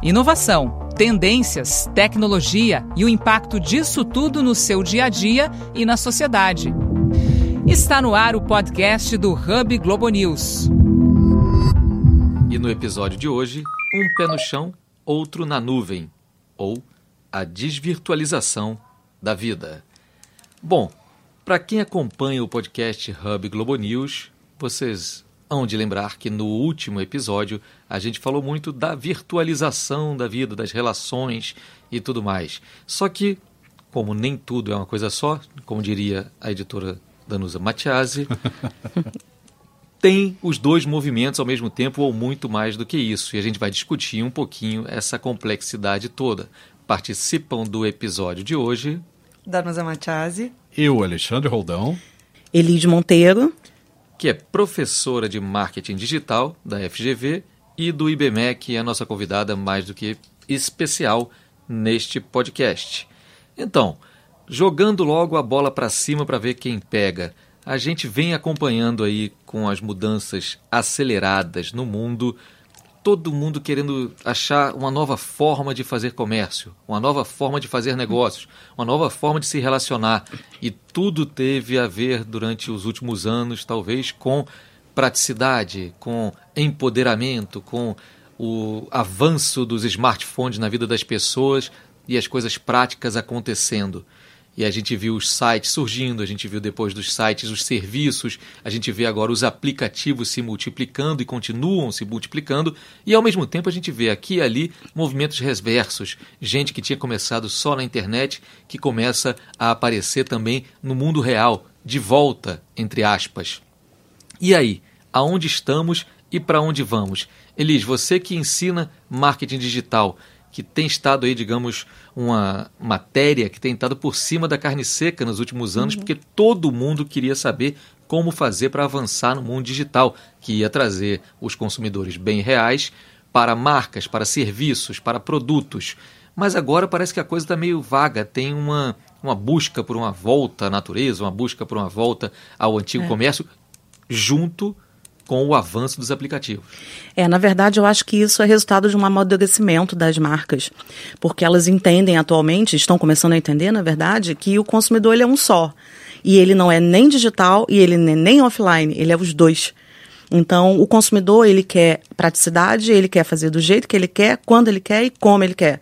Inovação, tendências, tecnologia e o impacto disso tudo no seu dia a dia e na sociedade. Está no ar o podcast do Hub Globo News. E no episódio de hoje, um pé no chão, outro na nuvem, ou a desvirtualização da vida. Bom, para quem acompanha o podcast Hub Globo News, vocês hão de lembrar que no último episódio a gente falou muito da virtualização da vida, das relações e tudo mais. Só que, como nem tudo é uma coisa só, como diria a editora Danusa Matiasi, tem os dois movimentos ao mesmo tempo ou muito mais do que isso. E a gente vai discutir um pouquinho essa complexidade toda. Participam do episódio de hoje. Danusa Matiasi. Eu, Alexandre Roldão. Elide Monteiro que é professora de marketing digital da FGV e do IBMEC, é a nossa convidada mais do que especial neste podcast. Então, jogando logo a bola para cima para ver quem pega. A gente vem acompanhando aí com as mudanças aceleradas no mundo todo mundo querendo achar uma nova forma de fazer comércio, uma nova forma de fazer negócios, uma nova forma de se relacionar. E tudo teve a ver durante os últimos anos, talvez, com praticidade, com empoderamento, com o avanço dos smartphones na vida das pessoas e as coisas práticas acontecendo. E a gente viu os sites surgindo, a gente viu depois dos sites os serviços, a gente vê agora os aplicativos se multiplicando e continuam se multiplicando, e ao mesmo tempo a gente vê aqui e ali movimentos reversos, gente que tinha começado só na internet, que começa a aparecer também no mundo real, de volta, entre aspas. E aí, aonde estamos e para onde vamos? Elis, você que ensina marketing digital, que tem estado aí, digamos, uma matéria que tem estado por cima da carne seca nos últimos anos, uhum. porque todo mundo queria saber como fazer para avançar no mundo digital, que ia trazer os consumidores bem reais para marcas, para serviços, para produtos. Mas agora parece que a coisa está meio vaga, tem uma, uma busca por uma volta à natureza, uma busca por uma volta ao antigo é. comércio, junto com o avanço dos aplicativos. É, na verdade, eu acho que isso é resultado de um amadurecimento das marcas, porque elas entendem atualmente, estão começando a entender, na verdade, que o consumidor ele é um só. E ele não é nem digital e ele é nem offline, ele é os dois. Então, o consumidor, ele quer praticidade, ele quer fazer do jeito que ele quer, quando ele quer e como ele quer.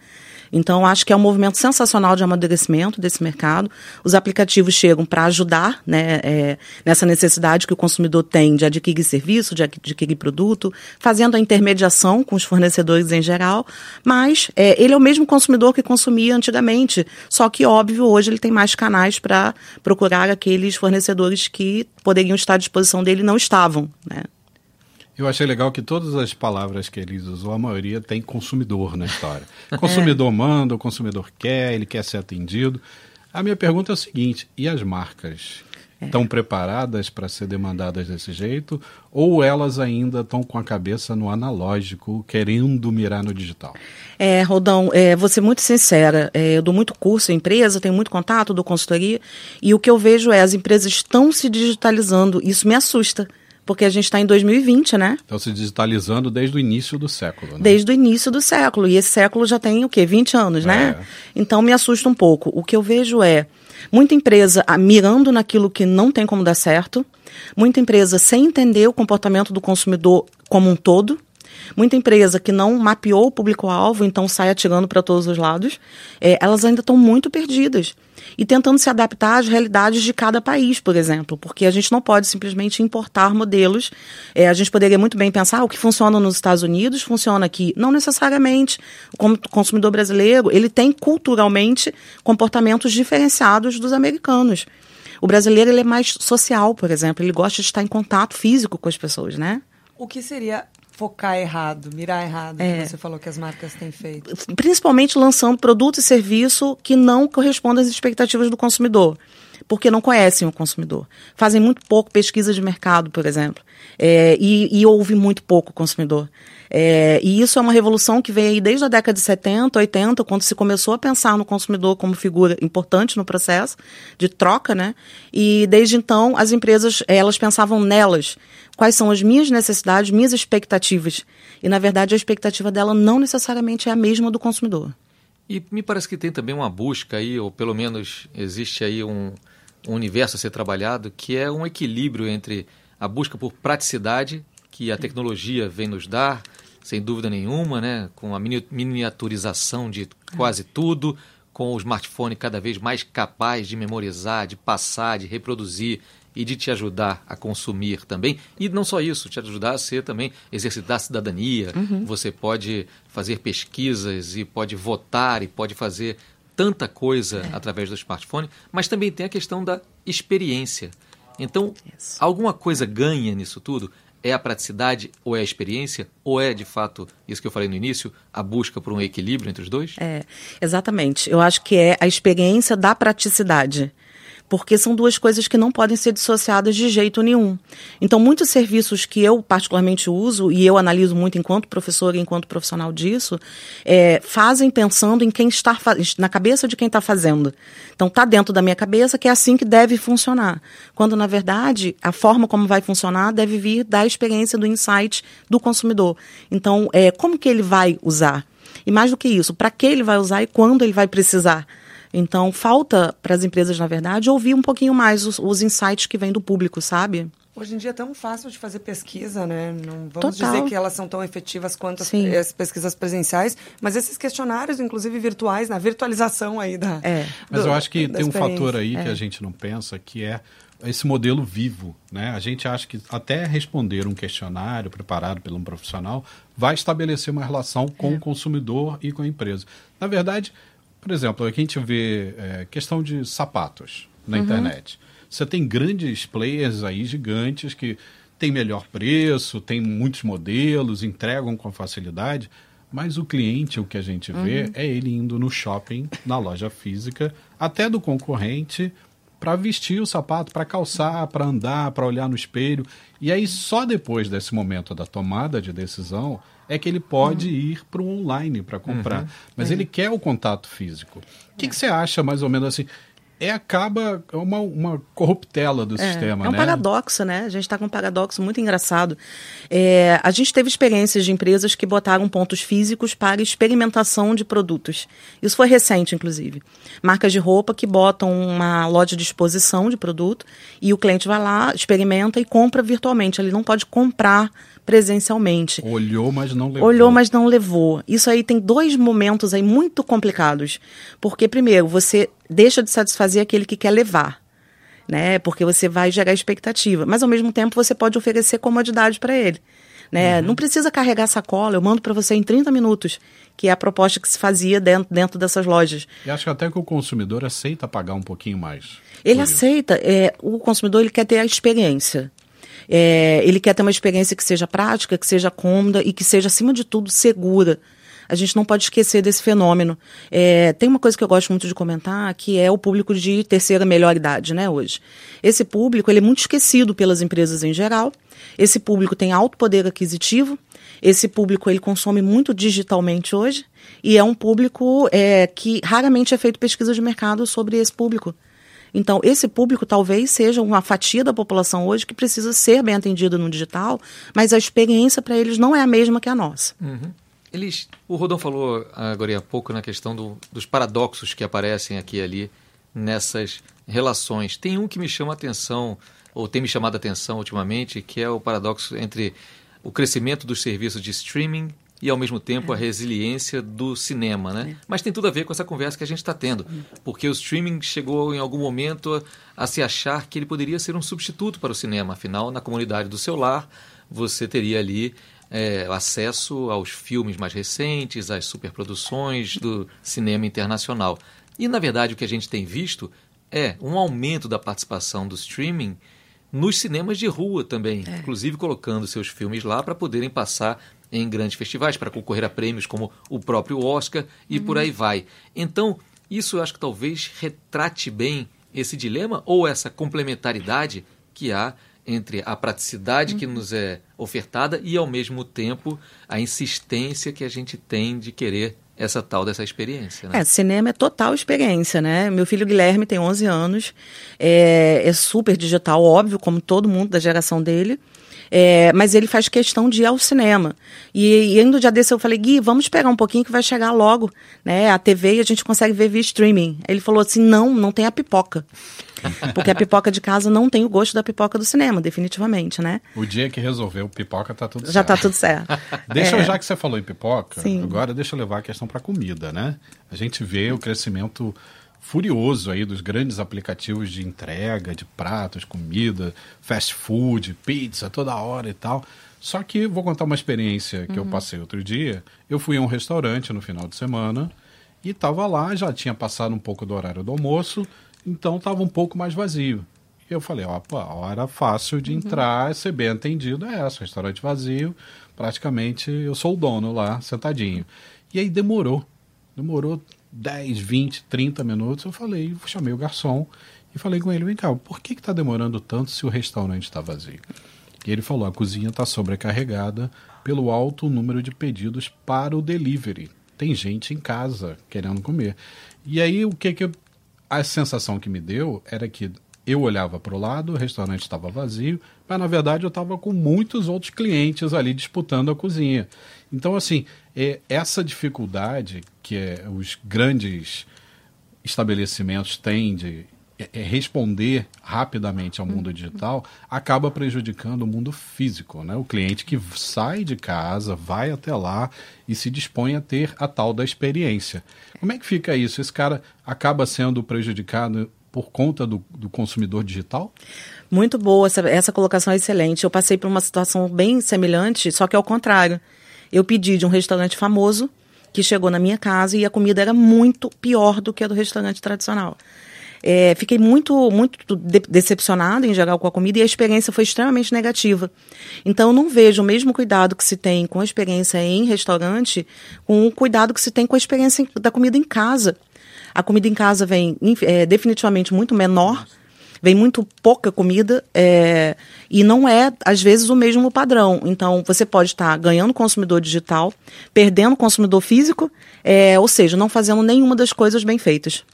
Então, acho que é um movimento sensacional de amadurecimento desse mercado. Os aplicativos chegam para ajudar né, é, nessa necessidade que o consumidor tem de adquirir serviço, de adquirir produto, fazendo a intermediação com os fornecedores em geral, mas é, ele é o mesmo consumidor que consumia antigamente, só que, óbvio, hoje ele tem mais canais para procurar aqueles fornecedores que poderiam estar à disposição dele e não estavam. Né? Eu achei legal que todas as palavras que eles usou, a maioria tem consumidor na história. O consumidor manda, o consumidor quer, ele quer ser atendido. A minha pergunta é o seguinte: e as marcas? Estão é. preparadas para ser demandadas desse jeito? Ou elas ainda estão com a cabeça no analógico, querendo mirar no digital? É, Rodão, é, vou ser muito sincera. É, eu dou muito curso em empresa, tenho muito contato, dou consultoria. E o que eu vejo é as empresas estão se digitalizando. Isso me assusta porque a gente está em 2020, né? Estão se digitalizando desde o início do século, né? Desde o início do século. E esse século já tem o quê? 20 anos, né? É. Então me assusta um pouco. O que eu vejo é muita empresa ah, mirando naquilo que não tem como dar certo, muita empresa sem entender o comportamento do consumidor como um todo, Muita empresa que não mapeou o público-alvo, então sai atirando para todos os lados, é, elas ainda estão muito perdidas. E tentando se adaptar às realidades de cada país, por exemplo, porque a gente não pode simplesmente importar modelos. É, a gente poderia muito bem pensar ah, o que funciona nos Estados Unidos funciona aqui. Não necessariamente. Como consumidor brasileiro, ele tem culturalmente comportamentos diferenciados dos americanos. O brasileiro ele é mais social, por exemplo, ele gosta de estar em contato físico com as pessoas, né? O que seria focar errado, mirar errado, é. que você falou que as marcas têm feito? Principalmente lançando produto e serviço que não correspondem às expectativas do consumidor, porque não conhecem o consumidor. Fazem muito pouco pesquisa de mercado, por exemplo, é, e, e ouve muito pouco o consumidor. É, e isso é uma revolução que veio aí desde a década de 70, 80, quando se começou a pensar no consumidor como figura importante no processo de troca, né? E desde então as empresas elas pensavam nelas quais são as minhas necessidades, minhas expectativas. E, na verdade, a expectativa dela não necessariamente é a mesma do consumidor. E me parece que tem também uma busca aí, ou pelo menos existe aí um, um universo a ser trabalhado, que é um equilíbrio entre a busca por praticidade, que a tecnologia vem nos dar, sem dúvida nenhuma, né? com a miniaturização de quase tudo, com o smartphone cada vez mais capaz de memorizar, de passar, de reproduzir e de te ajudar a consumir também. E não só isso, te ajudar a ser também, exercitar a cidadania. Uhum. Você pode fazer pesquisas e pode votar e pode fazer tanta coisa é. através do smartphone, mas também tem a questão da experiência. Então, isso. alguma coisa ganha nisso tudo? É a praticidade ou é a experiência? Ou é, de fato, isso que eu falei no início, a busca por um equilíbrio entre os dois? É, exatamente. Eu acho que é a experiência da praticidade porque são duas coisas que não podem ser dissociadas de jeito nenhum. Então, muitos serviços que eu particularmente uso, e eu analiso muito enquanto professora e enquanto profissional disso, é, fazem pensando em quem está na cabeça de quem está fazendo. Então, está dentro da minha cabeça que é assim que deve funcionar. Quando, na verdade, a forma como vai funcionar deve vir da experiência do insight do consumidor. Então, é, como que ele vai usar? E mais do que isso, para que ele vai usar e quando ele vai precisar. Então, falta para as empresas, na verdade, ouvir um pouquinho mais os, os insights que vêm do público, sabe? Hoje em dia é tão fácil de fazer pesquisa, né? Não vamos Total. dizer que elas são tão efetivas quanto as, as, pesquisas presenciais, mas esses questionários, inclusive virtuais, na virtualização aí da. É. Do, mas eu acho que tem um fator aí é. que a gente não pensa, que é esse modelo vivo, né? A gente acha que até responder um questionário preparado por um profissional vai estabelecer uma relação com é. o consumidor e com a empresa. Na verdade, por exemplo, aqui a gente vê é, questão de sapatos na uhum. internet. Você tem grandes players aí, gigantes, que têm melhor preço, tem muitos modelos, entregam com facilidade, mas o cliente, o que a gente vê, uhum. é ele indo no shopping, na loja física, até do concorrente, para vestir o sapato, para calçar, para andar, para olhar no espelho. E aí, só depois desse momento da tomada de decisão, é que ele pode uhum. ir para o online para comprar. Uhum. Mas uhum. ele quer o contato físico. O que, é. que você acha, mais ou menos assim? é acaba uma, uma corruptela do é, sistema. É um né? paradoxo, né? A gente está com um paradoxo muito engraçado. É, a gente teve experiências de empresas que botaram pontos físicos para experimentação de produtos. Isso foi recente, inclusive. Marcas de roupa que botam uma loja de exposição de produto e o cliente vai lá, experimenta e compra virtualmente. Ele não pode comprar presencialmente. Olhou, mas não levou. Olhou, mas não levou. Isso aí tem dois momentos aí muito complicados. Porque, primeiro, você deixa de satisfazer aquele que quer levar. Né? Porque você vai gerar expectativa. Mas, ao mesmo tempo, você pode oferecer comodidade para ele. Né? Uhum. Não precisa carregar sacola, eu mando para você em 30 minutos, que é a proposta que se fazia dentro, dentro dessas lojas. E acho que até que o consumidor aceita pagar um pouquinho mais. Ele aceita. É, o consumidor ele quer ter a experiência. É, ele quer ter uma experiência que seja prática, que seja cômoda e que seja, acima de tudo, segura. A gente não pode esquecer desse fenômeno. É, tem uma coisa que eu gosto muito de comentar, que é o público de terceira melhor idade, né, hoje. Esse público, ele é muito esquecido pelas empresas em geral. Esse público tem alto poder aquisitivo. Esse público, ele consome muito digitalmente hoje. E é um público é, que raramente é feito pesquisa de mercado sobre esse público. Então, esse público talvez seja uma fatia da população hoje que precisa ser bem atendida no digital, mas a experiência para eles não é a mesma que a nossa. Uhum. Eles, o Rodão falou agora há pouco na questão do, dos paradoxos que aparecem aqui e ali nessas relações. Tem um que me chama a atenção, ou tem me chamado a atenção ultimamente, que é o paradoxo entre o crescimento dos serviços de streaming e ao mesmo tempo a resiliência do cinema, né? É. Mas tem tudo a ver com essa conversa que a gente está tendo, porque o streaming chegou em algum momento a, a, se achar que ele poderia ser um substituto para o cinema. Afinal, na comunidade do seu lar, você teria ali é, acesso aos filmes mais recentes, às superproduções do cinema internacional. E na verdade o que a gente tem visto é um aumento da participação do streaming nos cinemas de rua também, é. inclusive colocando seus filmes lá para poderem passar em grandes festivais para concorrer a prêmios como o próprio Oscar e uhum. por aí vai. Então, isso eu acho que talvez retrate bem esse dilema ou essa complementaridade que há entre a praticidade uhum. que nos é ofertada e, ao mesmo tempo, a insistência que a gente tem de querer essa tal dessa experiência. Né? É, cinema é total experiência, né? Meu filho Guilherme tem 11 anos, é, é super digital, óbvio, como todo mundo da geração dele. É, mas ele faz questão de ir ao cinema. E, e ainda dia desse eu falei, Gui, vamos esperar um pouquinho que vai chegar logo, né? A TV e a gente consegue ver via streaming. Ele falou assim: não, não tem a pipoca. Porque a pipoca de casa não tem o gosto da pipoca do cinema, definitivamente, né? O dia que resolveu pipoca tá tudo Já certo. tá tudo certo. deixa é. já que você falou em pipoca, Sim. agora deixa eu levar a questão para comida, né? A gente vê o crescimento furioso aí dos grandes aplicativos de entrega de pratos, comida, fast food, pizza toda hora e tal. Só que vou contar uma experiência que eu passei outro dia. Eu fui a um restaurante no final de semana e estava lá, já tinha passado um pouco do horário do almoço, então estava um pouco mais vazio. E eu falei, ó, pô, a hora fácil de entrar, ser bem atendido é essa, restaurante vazio, praticamente eu sou o dono lá, sentadinho. E aí demorou, demorou 10, 20, 30 minutos, eu falei, chamei o garçom e falei com ele, vem cá, por que está demorando tanto se o restaurante está vazio? E ele falou, a cozinha está sobrecarregada pelo alto número de pedidos para o delivery. Tem gente em casa querendo comer. E aí o que que eu, a sensação que me deu era que eu olhava para o lado, o restaurante estava vazio, mas na verdade eu estava com muitos outros clientes ali disputando a cozinha. Então, assim, é, essa dificuldade que é, os grandes estabelecimentos têm de é, responder rapidamente ao mundo digital acaba prejudicando o mundo físico, né? O cliente que sai de casa, vai até lá e se dispõe a ter a tal da experiência. Como é que fica isso? Esse cara acaba sendo prejudicado por conta do, do consumidor digital? Muito boa, essa, essa colocação é excelente. Eu passei por uma situação bem semelhante, só que ao contrário. Eu pedi de um restaurante famoso que chegou na minha casa e a comida era muito pior do que a do restaurante tradicional. É, fiquei muito, muito de decepcionada em geral com a comida e a experiência foi extremamente negativa. Então, não vejo o mesmo cuidado que se tem com a experiência em restaurante com o cuidado que se tem com a experiência da comida em casa. A comida em casa vem é, definitivamente muito menor vem muito pouca comida é, e não é, às vezes, o mesmo padrão. Então, você pode estar ganhando consumidor digital, perdendo consumidor físico, é, ou seja, não fazendo nenhuma das coisas bem feitas.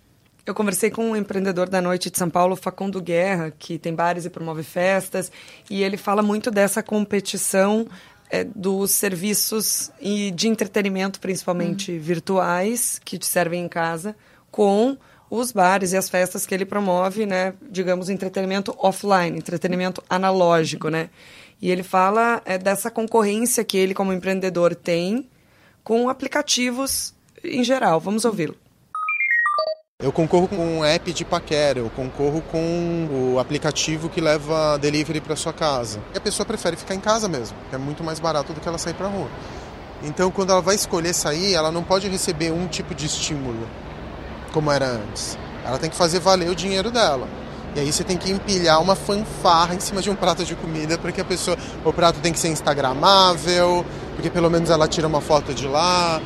Eu conversei com um empreendedor da noite de São Paulo, Facundo Guerra, que tem bares e promove festas, e ele fala muito dessa competição é, dos serviços e de entretenimento, principalmente virtuais, que te servem em casa, com os bares e as festas que ele promove, né, digamos, entretenimento offline, entretenimento analógico, né? E ele fala é, dessa concorrência que ele, como empreendedor, tem com aplicativos em geral. Vamos ouvi-lo. Eu concorro com um app de paquera, eu concorro com o aplicativo que leva delivery para sua casa. E a pessoa prefere ficar em casa mesmo, que é muito mais barato do que ela sair para rua. Então, quando ela vai escolher sair, ela não pode receber um tipo de estímulo como era antes. Ela tem que fazer valer o dinheiro dela. E aí você tem que empilhar uma fanfarra em cima de um prato de comida para que a pessoa. O prato tem que ser instagramável, porque pelo menos ela tira uma foto de lá.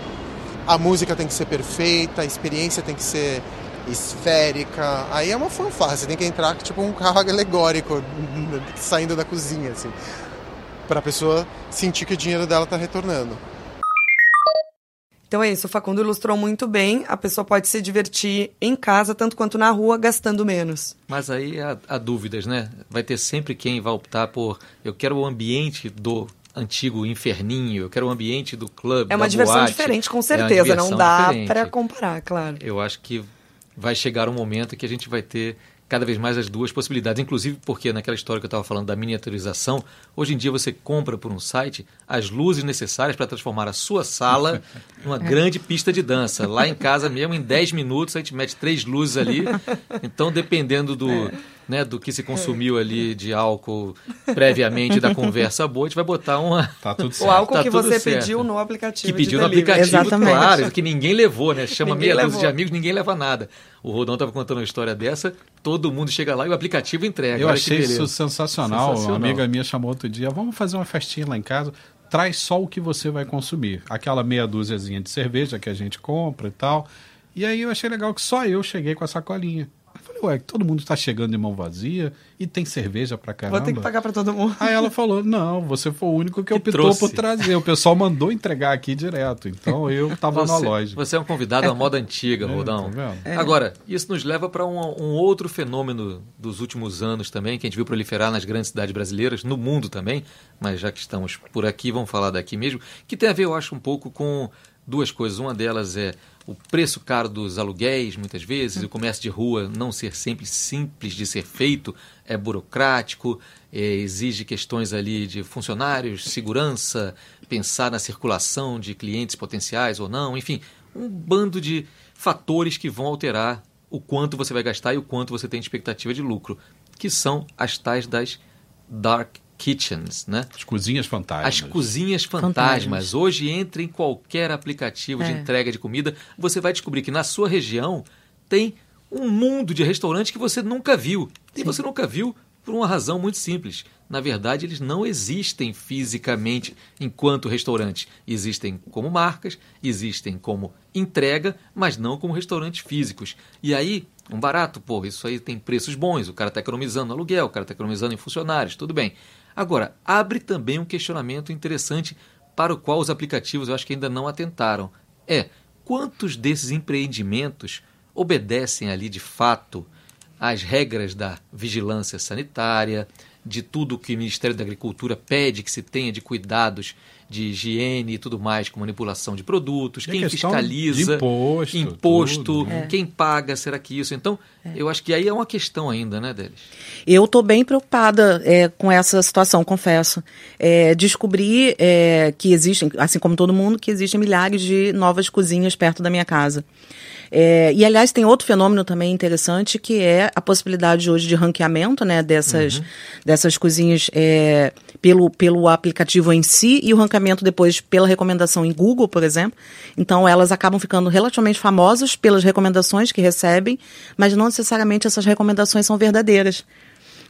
A música tem que ser perfeita, a experiência tem que ser esférica. Aí é uma fanfarra, você tem que entrar tipo um carro alegórico saindo da cozinha, assim. Para a pessoa sentir que o dinheiro dela está retornando. Então é isso, o Facundo ilustrou muito bem. A pessoa pode se divertir em casa, tanto quanto na rua, gastando menos. Mas aí há, há dúvidas, né? Vai ter sempre quem vai optar por eu quero o ambiente do antigo inferninho, eu quero o ambiente do clube. É uma diversão boate. diferente, com certeza. É não dá para comparar, claro. Eu acho que vai chegar um momento que a gente vai ter cada vez mais as duas possibilidades, inclusive porque naquela história que eu estava falando da miniaturização, hoje em dia você compra por um site as luzes necessárias para transformar a sua sala numa grande pista de dança. Lá em casa mesmo, em 10 minutos, a gente mete três luzes ali. Então, dependendo do, é. Né, do que se consumiu ali de álcool previamente da conversa boa, a gente vai botar uma... Tá tudo certo. O álcool tá que você certo. pediu no aplicativo Que pediu no aplicativo, Exatamente. claro, que ninguém levou, né? Chama ninguém meia dúzia de amigos, ninguém leva nada. O Rodão estava contando uma história dessa, todo mundo chega lá e o aplicativo entrega. Eu achei isso sensacional. sensacional. Uma amiga minha chamou outro dia, vamos fazer uma festinha lá em casa. Traz só o que você vai consumir. Aquela meia dúziazinha de cerveja que a gente compra e tal. E aí eu achei legal que só eu cheguei com a sacolinha. Falei, ué, todo mundo está chegando de mão vazia e tem cerveja pra caramba. Vou ter que pagar para todo mundo. Aí ela falou, não, você foi o único que, Que optou trouxe. por trazer. O pessoal mandou entregar aqui direto. Então eu tava na loja. você é um convidado à moda antiga, É, Rodão. tá vendo? Agora, isso nos leva para um, um outro fenômeno dos últimos anos também, que a gente viu proliferar nas grandes cidades brasileiras, no mundo também, mas já que estamos por aqui, vamos falar daqui mesmo, que tem a ver, eu acho, um pouco com duas coisas. Uma delas é o preço caro dos aluguéis, muitas vezes, o comércio de rua não ser sempre simples de ser feito, é burocrático, é, exige questões ali de funcionários, segurança, pensar na circulação de clientes potenciais ou não, enfim, um bando de fatores que vão alterar o quanto você vai gastar e o quanto você tem expectativa de lucro, que são as tais das dark kitchens, né? As cozinhas fantásticas. As cozinhas fantasmas. Fantasmas. Hoje, entre em qualquer aplicativo de É. entrega de comida, você vai descobrir que na sua região tem um mundo de restaurantes que você nunca viu. E você nunca viu por uma razão muito simples. Na verdade, eles não existem fisicamente enquanto restaurantes. Existem como marcas, existem como entrega, mas não como restaurantes físicos. E aí, um barato, pô, isso aí tem preços bons, o cara está economizando no aluguel, o cara está economizando em funcionários, tudo bem. Agora, abre também um questionamento interessante para o qual os aplicativos eu acho que ainda não atentaram. É, quantos desses empreendimentos obedecem ali de fato às regras da vigilância sanitária, de tudo que o Ministério da Agricultura pede que se tenha de cuidados de higiene e tudo mais, com manipulação de produtos, E quem fiscaliza, de imposto, imposto, tudo, né? quem paga, será que isso? Então, eu acho que aí é uma questão ainda, né, Delis? Eu estou bem preocupada é, com essa situação, confesso. É, descobri é, que existem, assim como todo mundo, que existem milhares de novas cozinhas perto da minha casa. É, e, aliás, tem outro fenômeno também interessante, que é a possibilidade hoje de ranqueamento né, dessas, dessas cozinhas é, pelo, pelo aplicativo em si e o ranqueamento depois pela recomendação em Google, por exemplo. Então, elas acabam ficando relativamente famosas pelas recomendações que recebem, mas não necessariamente essas recomendações são verdadeiras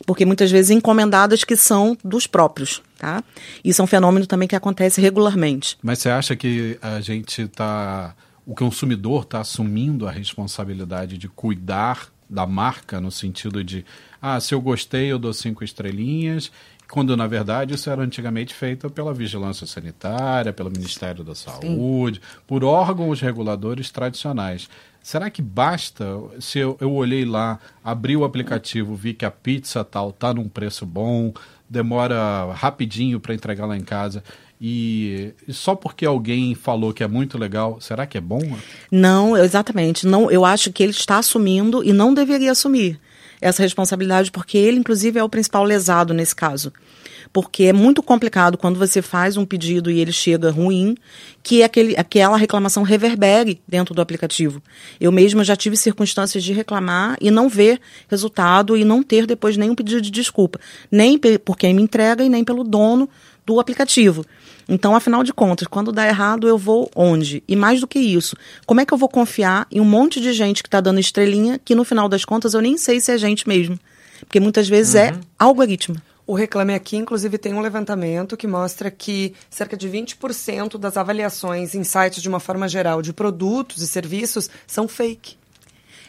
porque muitas vezes encomendadas que são dos próprios, tá? Isso é um fenômeno também que acontece regularmente. Mas você acha que a gente está. O consumidor está assumindo a responsabilidade de cuidar da marca, no sentido de, ah, se eu gostei, eu dou cinco estrelinhas, quando na verdade isso era antigamente feito pela Vigilância Sanitária, pelo Ministério da Saúde, por órgãos reguladores tradicionais. Será que basta, se eu, eu olhei lá, abri o aplicativo, vi que a pizza tal está num preço bom, demora rapidinho para entregar lá em casa, e só porque alguém falou que é muito legal, será que é bom? Não, exatamente. Não, eu acho que ele está assumindo e não deveria assumir essa responsabilidade, porque ele, inclusive, é o principal lesado nesse caso. Porque é muito complicado quando você faz um pedido e ele chega ruim, que aquele, aquela reclamação reverbere dentro do aplicativo. Eu mesma já tive circunstâncias de reclamar e não ver resultado e não ter depois nenhum pedido de desculpa, nem por quem me entrega e nem pelo dono do aplicativo. Então, afinal de contas, quando dá errado, eu vou onde? E mais do que isso, como é que eu vou confiar em um monte de gente que está dando estrelinha, que no final das contas eu nem sei se é gente mesmo? Porque muitas vezes é algoritmo. O Reclame Aqui, inclusive, tem um levantamento que mostra que cerca de 20% das avaliações em sites, de uma forma geral, de produtos e serviços são fake.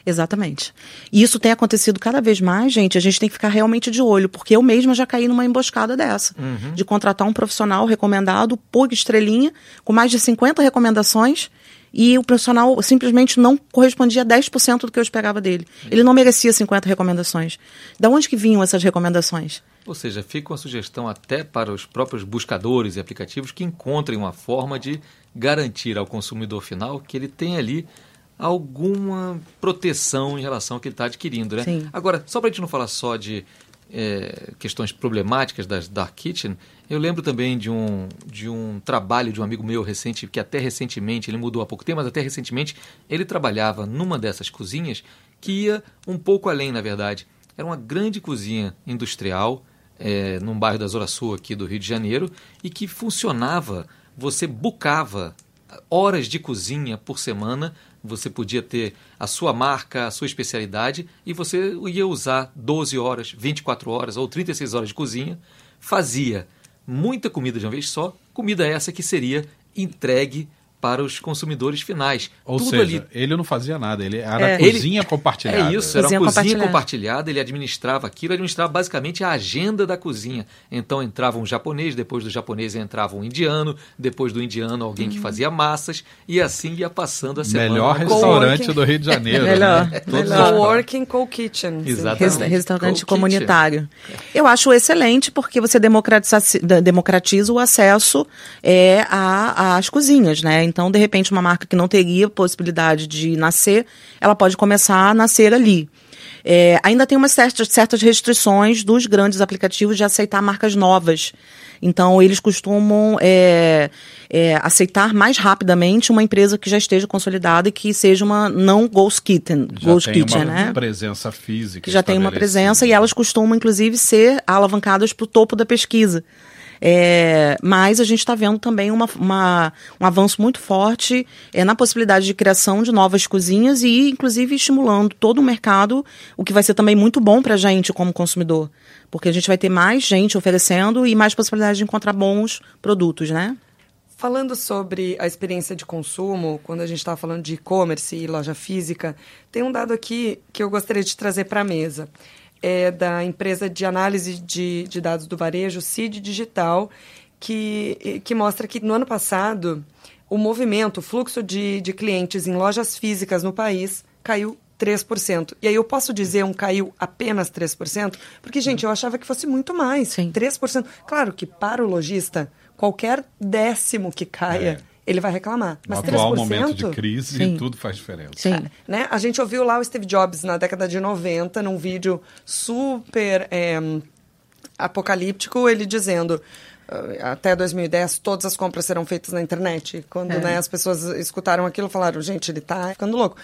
Exatamente. E isso tem acontecido cada vez mais, gente. A gente tem que ficar realmente de olho, porque eu mesma já caí numa emboscada dessa. De contratar um profissional recomendado por estrelinha, com mais de 50 recomendações, e o profissional simplesmente não correspondia a 10% do que eu esperava dele. Ele não merecia 50 recomendações. Da onde que vinham essas recomendações? Ou seja, fica uma sugestão até para os próprios buscadores e aplicativos que encontrem uma forma de garantir ao consumidor final que ele tem ali alguma proteção em relação ao que ele está adquirindo. Né? Sim. Agora, só para a gente não falar só de é, questões problemáticas das Dark Kitchen, eu lembro também de um, de um trabalho de um amigo meu recente, que até recentemente, ele mudou há pouco tempo, mas até recentemente ele trabalhava numa dessas cozinhas que ia um pouco além, na verdade. Era uma grande cozinha industrial, é, num bairro da Zona Sul aqui do Rio de Janeiro, e que funcionava, você bucava horas de cozinha por semana, você podia ter a sua marca, a sua especialidade, e você ia usar 12 horas, 24 horas ou 36 horas de cozinha, fazia muita comida de uma vez só, comida essa que seria entregue para os consumidores finais. Ou Tudo seja, ali ele não fazia nada, ele era É. cozinha compartilhada. É isso, era Cozinha uma cozinha compartilhada. compartilhada, ele administrava aquilo, administrava basicamente a agenda da cozinha. Então entrava um japonês, depois do japonês entrava um indiano, depois do indiano alguém que fazia massas, e assim ia passando a semana. Melhor restaurante do Rio de Janeiro. Melhor, né? Melhor. Coworking Co-Kitchen. Exatamente. Res- restaurante Co-kitchen. comunitário. Eu acho excelente porque você democratiza, democratiza o acesso é, a- às cozinhas, né? Então, de repente, uma marca que não teria possibilidade de nascer, ela pode começar a nascer ali. É, ainda tem umas certas, certas restrições dos grandes aplicativos de aceitar marcas novas. Então, eles costumam é, é, aceitar mais rapidamente uma empresa que já esteja consolidada e que seja uma não Ghost Kitchen, Já Ghost tem Kitchen, uma né? presença física. que já tem uma presença e elas costumam, inclusive, ser alavancadas para o topo da pesquisa. É, mas a gente está vendo também uma, uma- um avanço muito forte é, na possibilidade de criação de novas cozinhas e, inclusive, estimulando todo o mercado, o que vai ser também muito bom para a gente como consumidor. Porque a gente vai ter mais gente oferecendo e mais possibilidade de encontrar bons produtos, né? Falando sobre a experiência de consumo, quando a gente estava falando de e-commerce e loja física, tem um dado aqui que eu gostaria de trazer para a mesa. É da empresa de análise de, de dados do varejo, CID Digital, que, que mostra que no ano passado o movimento, o fluxo de, de clientes em lojas físicas no país caiu 3%. E aí eu posso dizer um caiu apenas 3%? Porque, gente, eu achava que fosse muito mais. Sim. 3%. Claro que para o lojista, qualquer décimo que caia, É. ele vai reclamar. No Mas atual 3%, momento de crise, Sim. tudo faz diferença. Sim. né? A gente ouviu lá o Steve Jobs na década de 90, num vídeo super é, apocalíptico, ele dizendo "Ah, até 2010 todas as compras serão feitas na internet. Quando É. né, as pessoas escutaram aquilo, falaram, gente, ele tá ficando louco.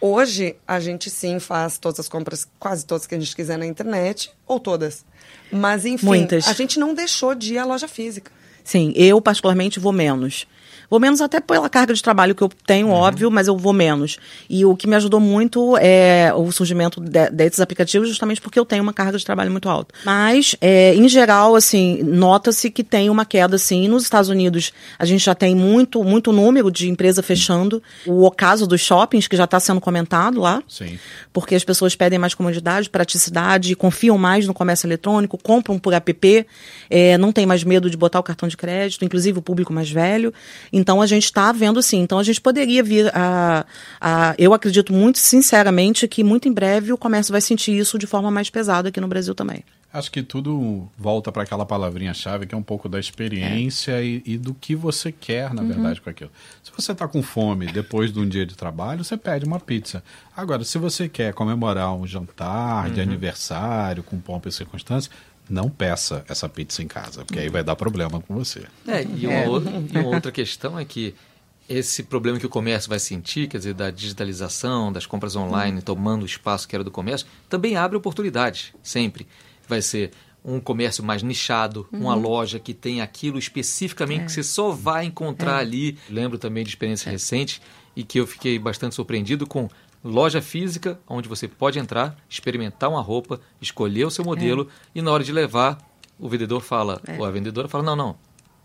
Hoje, a gente sim faz todas as compras, quase todas que a gente quiser na internet, ou todas. Mas, enfim, Muitas. a gente não deixou de ir à loja física. Sim, eu particularmente vou menos. Vou menos até pela carga de trabalho que eu tenho, óbvio, mas eu vou menos. E o que me ajudou muito é o surgimento de- desses aplicativos, justamente porque eu tenho uma carga de trabalho muito alta. Mas, é, em geral, assim, nota-se que tem uma queda, assim. Nos Estados Unidos, a gente já tem muito, muito número de empresa fechando. O ocaso dos shoppings, que já está sendo comentado lá Sim. porque as pessoas pedem mais comodidade, praticidade, confiam mais no comércio eletrônico, compram por app, é, não tem mais medo de botar o cartão de crédito, inclusive o público mais velho. Então a gente está vendo assim. Então a gente poderia vir a, a. Eu acredito muito sinceramente que muito em breve o comércio vai sentir isso de forma mais pesada aqui no Brasil também. Acho que tudo volta para aquela palavrinha-chave que é um pouco da experiência e, e do que você quer, na verdade, com aquilo. Se você está com fome depois de um dia de trabalho, você pede uma pizza. Agora, se você quer comemorar um jantar de aniversário com pompa e circunstância, não peça essa pizza em casa, porque aí vai dar problema com você. É, e uma, outra, e uma outra questão é que esse problema que o comércio vai sentir, quer dizer, da digitalização, das compras online tomando o espaço que era do comércio, também abre oportunidades, sempre. Vai ser um comércio mais nichado, uma loja que tem aquilo especificamente que você só vai encontrar ali. Lembro também de experiência recente e que eu fiquei bastante surpreendido com loja física, onde você pode entrar, experimentar uma roupa, escolher o seu modelo e na hora de levar, o vendedor fala, ou a vendedora fala, não, não,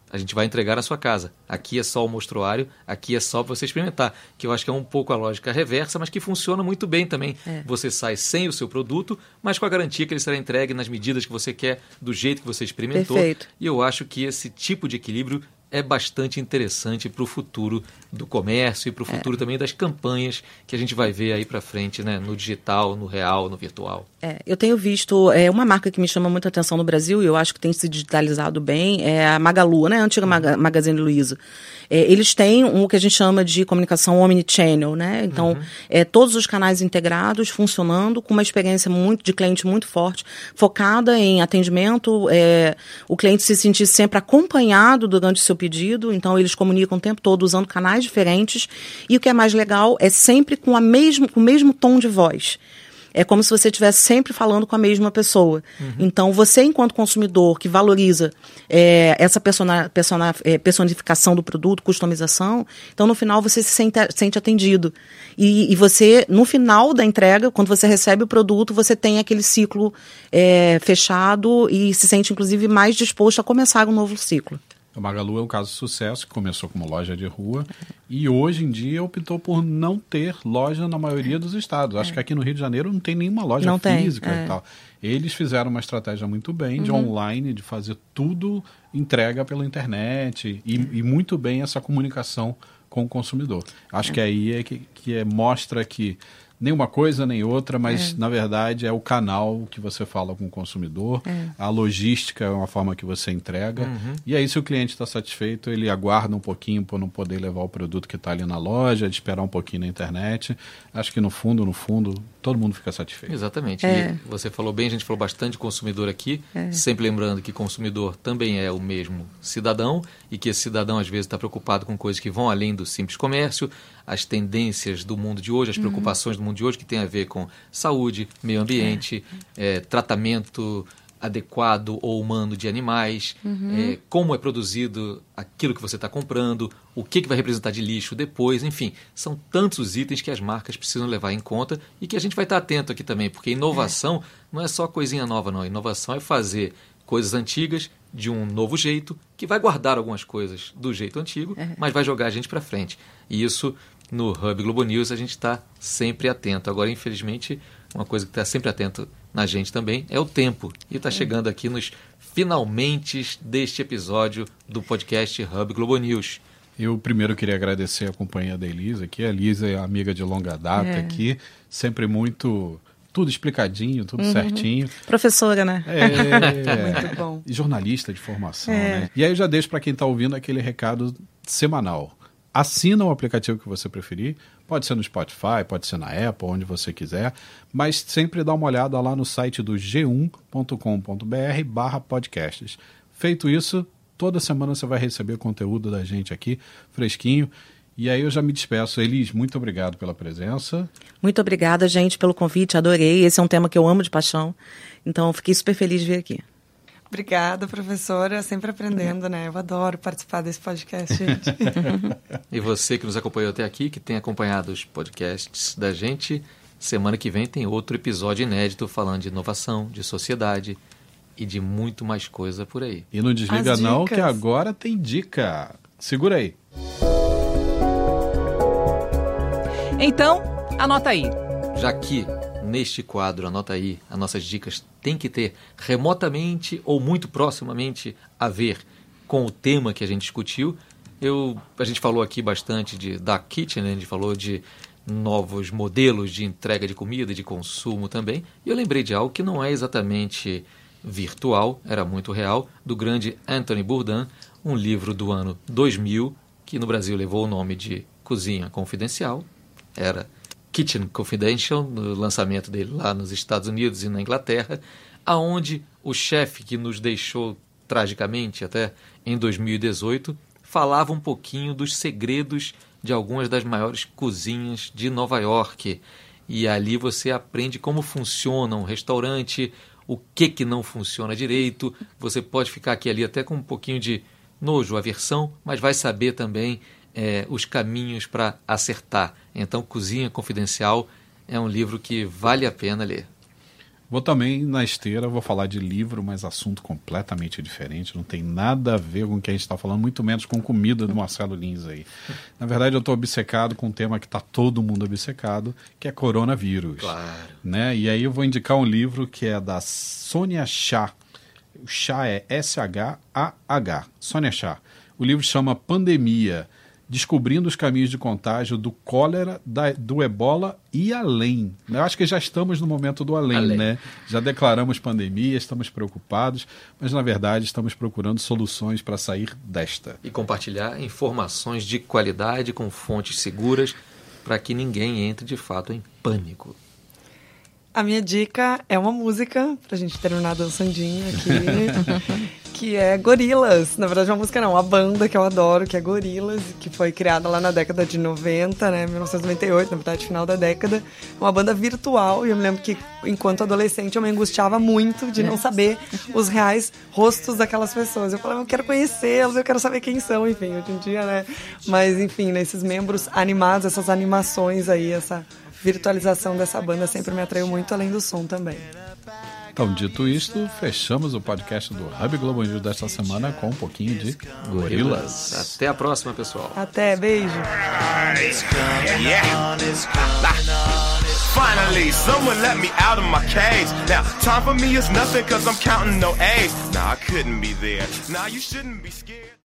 a gente vai entregar na sua casa. Aqui é só o mostruário, aqui é só para você experimentar. Que eu acho que é um pouco a lógica reversa, mas que funciona muito bem também. Você sai sem o seu produto, mas com a garantia que ele será entregue nas medidas que você quer, do jeito que você experimentou. Perfeito. E eu acho que esse tipo de equilíbrio é bastante interessante para o futuro do comércio e para o futuro também das campanhas que a gente vai ver aí para frente, né? No digital, no real, no virtual. É, eu tenho visto é, uma marca que me chama muita atenção no Brasil e eu acho que tem se digitalizado bem é a Magalu, né? A antiga Maga, Magazine Luiza. É, eles têm um, o que a gente chama de comunicação omnichannel, né? Então, é, todos os canais integrados funcionando com uma experiência muito de cliente muito forte, focada em atendimento, é, o cliente se sentir sempre acompanhado durante o seu pedido. Então, eles comunicam o tempo todo usando canais diferentes e o que é mais legal é sempre com, a mesmo, com o mesmo tom de voz. É como se você estivesse sempre falando com a mesma pessoa. Então, você, enquanto consumidor que valoriza é, essa persona, persona, é, personificação do produto, customização, então no final você se sente, sente atendido. E, e você, no final da entrega, quando você recebe o produto, você tem aquele ciclo é, fechado e se sente, inclusive, mais disposto a começar um novo ciclo. A Magalu é um caso de sucesso, que começou como loja de rua e hoje em dia optou por não ter loja na maioria dos estados. Acho que aqui no Rio de Janeiro não tem nenhuma loja Não tem, física é. e tal. Eles fizeram uma estratégia muito bem de online, de fazer tudo entrega pela internet e, e muito bem essa comunicação com o consumidor. Acho que aí é que, que é, mostra que nem uma coisa nem outra, mas na verdade é o canal que você fala com o consumidor, a logística é uma forma que você entrega. E aí, se o cliente está satisfeito, ele aguarda um pouquinho por não poder levar o produto que está ali na loja, de esperar um pouquinho na internet. Acho que no fundo, no fundo, todo mundo fica satisfeito. Exatamente. É. E você falou bem, a gente falou bastante de consumidor aqui, sempre lembrando que consumidor também é o mesmo cidadão e que esse cidadão às vezes está preocupado com coisas que vão além do simples comércio, as tendências do mundo de hoje, as preocupações do mundo de hoje que tem a ver com saúde, meio ambiente, eh, tratamento adequado ou humano de animais, eh, como é produzido aquilo que você está comprando, o que, que vai representar de lixo depois, enfim, são tantos os itens que as marcas precisam levar em conta e que a gente vai estar atento aqui também, porque inovação não é só coisinha nova, não. Inovação é fazer coisas antigas de um novo jeito, que vai guardar algumas coisas do jeito antigo, mas vai jogar a gente para frente. E isso no Hub Globo News a gente está sempre atento. Agora, infelizmente, uma coisa que está sempre atento na gente também é o tempo. E está chegando aqui nos finalmente deste episódio do podcast Hub Globo News. Eu primeiro queria agradecer a companhia da Elisa aqui. A Elisa é amiga de longa data É. aqui, sempre muito tudo explicadinho, tudo certinho. Professora, né? É, Muito bom. E jornalista de formação, É. né? E aí eu já deixo para quem está ouvindo aquele recado semanal. Assina o aplicativo que você preferir. Pode ser no Spotify, pode ser na Apple, onde você quiser. Mas sempre dá uma olhada lá no site do g1.com.br barra podcasts. Feito isso, toda semana você vai receber conteúdo da gente aqui, fresquinho. E aí eu já me despeço. Elis, muito obrigado pela presença. Muito obrigada, gente, pelo convite. Adorei. Esse é um tema que eu amo de paixão. Então, fiquei super feliz de vir aqui. Obrigada, professora. Sempre aprendendo, né? Eu adoro participar desse podcast, gente. E você que nos acompanhou até aqui, que tem acompanhado os podcasts da gente, semana que vem tem outro episódio inédito falando de inovação, de sociedade e de muito mais coisa por aí. E não desliga As não, dicas. que agora tem dica. Segura aí. Então, anota aí. Já que neste quadro, anota aí, as nossas dicas têm que ter remotamente ou muito proximamente a ver com o tema que a gente discutiu. Eu, a gente falou aqui bastante de da kitchen, né? a gente falou de novos modelos de entrega de comida de consumo também. E eu lembrei de algo que não é exatamente virtual, era muito real, do grande Anthony Bourdain, um livro do ano 2000, que no Brasil levou o nome de Cozinha Confidencial. Era Kitchen Confidential, no lançamento dele lá nos Estados Unidos e na Inglaterra, aonde o chefe que nos deixou tragicamente até em 2018 falava um pouquinho dos segredos de algumas das maiores cozinhas de Nova York. E ali você aprende como funciona um restaurante, o que que não funciona direito. Você pode ficar aqui ali até com um pouquinho de nojo, aversão, mas vai saber também eh, os caminhos para acertar. Então, Cozinha Confidencial é um livro que vale a pena ler. Vou também na esteira, vou falar de livro, mas assunto completamente diferente. Não tem nada a ver com o que a gente está falando, muito menos com comida do Marcelo Lins aí. Na verdade, eu estou obcecado com um tema que está todo mundo obcecado, que é coronavírus. Claro. Né? E aí eu vou indicar um livro que é da Sônia Chá. O chá é S-H-A-H. Sônia Chá. O livro chama Pandemia. Descobrindo os caminhos de contágio do cólera, da- do ebola e além. Eu acho que já estamos no momento do além, Além. né? Já declaramos pandemia, estamos preocupados, mas na verdade estamos procurando soluções para sair desta. E compartilhar informações de qualidade com fontes seguras para que ninguém entre de fato em pânico. A minha dica é uma música, pra gente terminar dançandinha aqui, que é Gorilas. Na verdade, uma música não, uma banda que eu adoro, que é Gorilas, que foi criada lá na década de 90, né, 1998, na verdade, final da década. Uma banda virtual, e eu me lembro que, enquanto adolescente, eu me angustiava muito de não saber os reais rostos daquelas pessoas. Eu falava, eu quero conhecê-los, eu quero saber quem são, enfim, hoje em dia, né. Mas, enfim, né, esses membros animados, essas animações aí, essa virtualização dessa banda sempre me atraiu muito, além do som também. Então, dito isto, fechamos o podcast do Hub Globo News desta semana com um pouquinho de gorilas. Até a próxima, pessoal. Até, beijo. Finally, someone let me out of my cage. Now, time for me is nothing cause I'm counting no A's. Nah, I couldn't be there. Nah, you shouldn't be scared.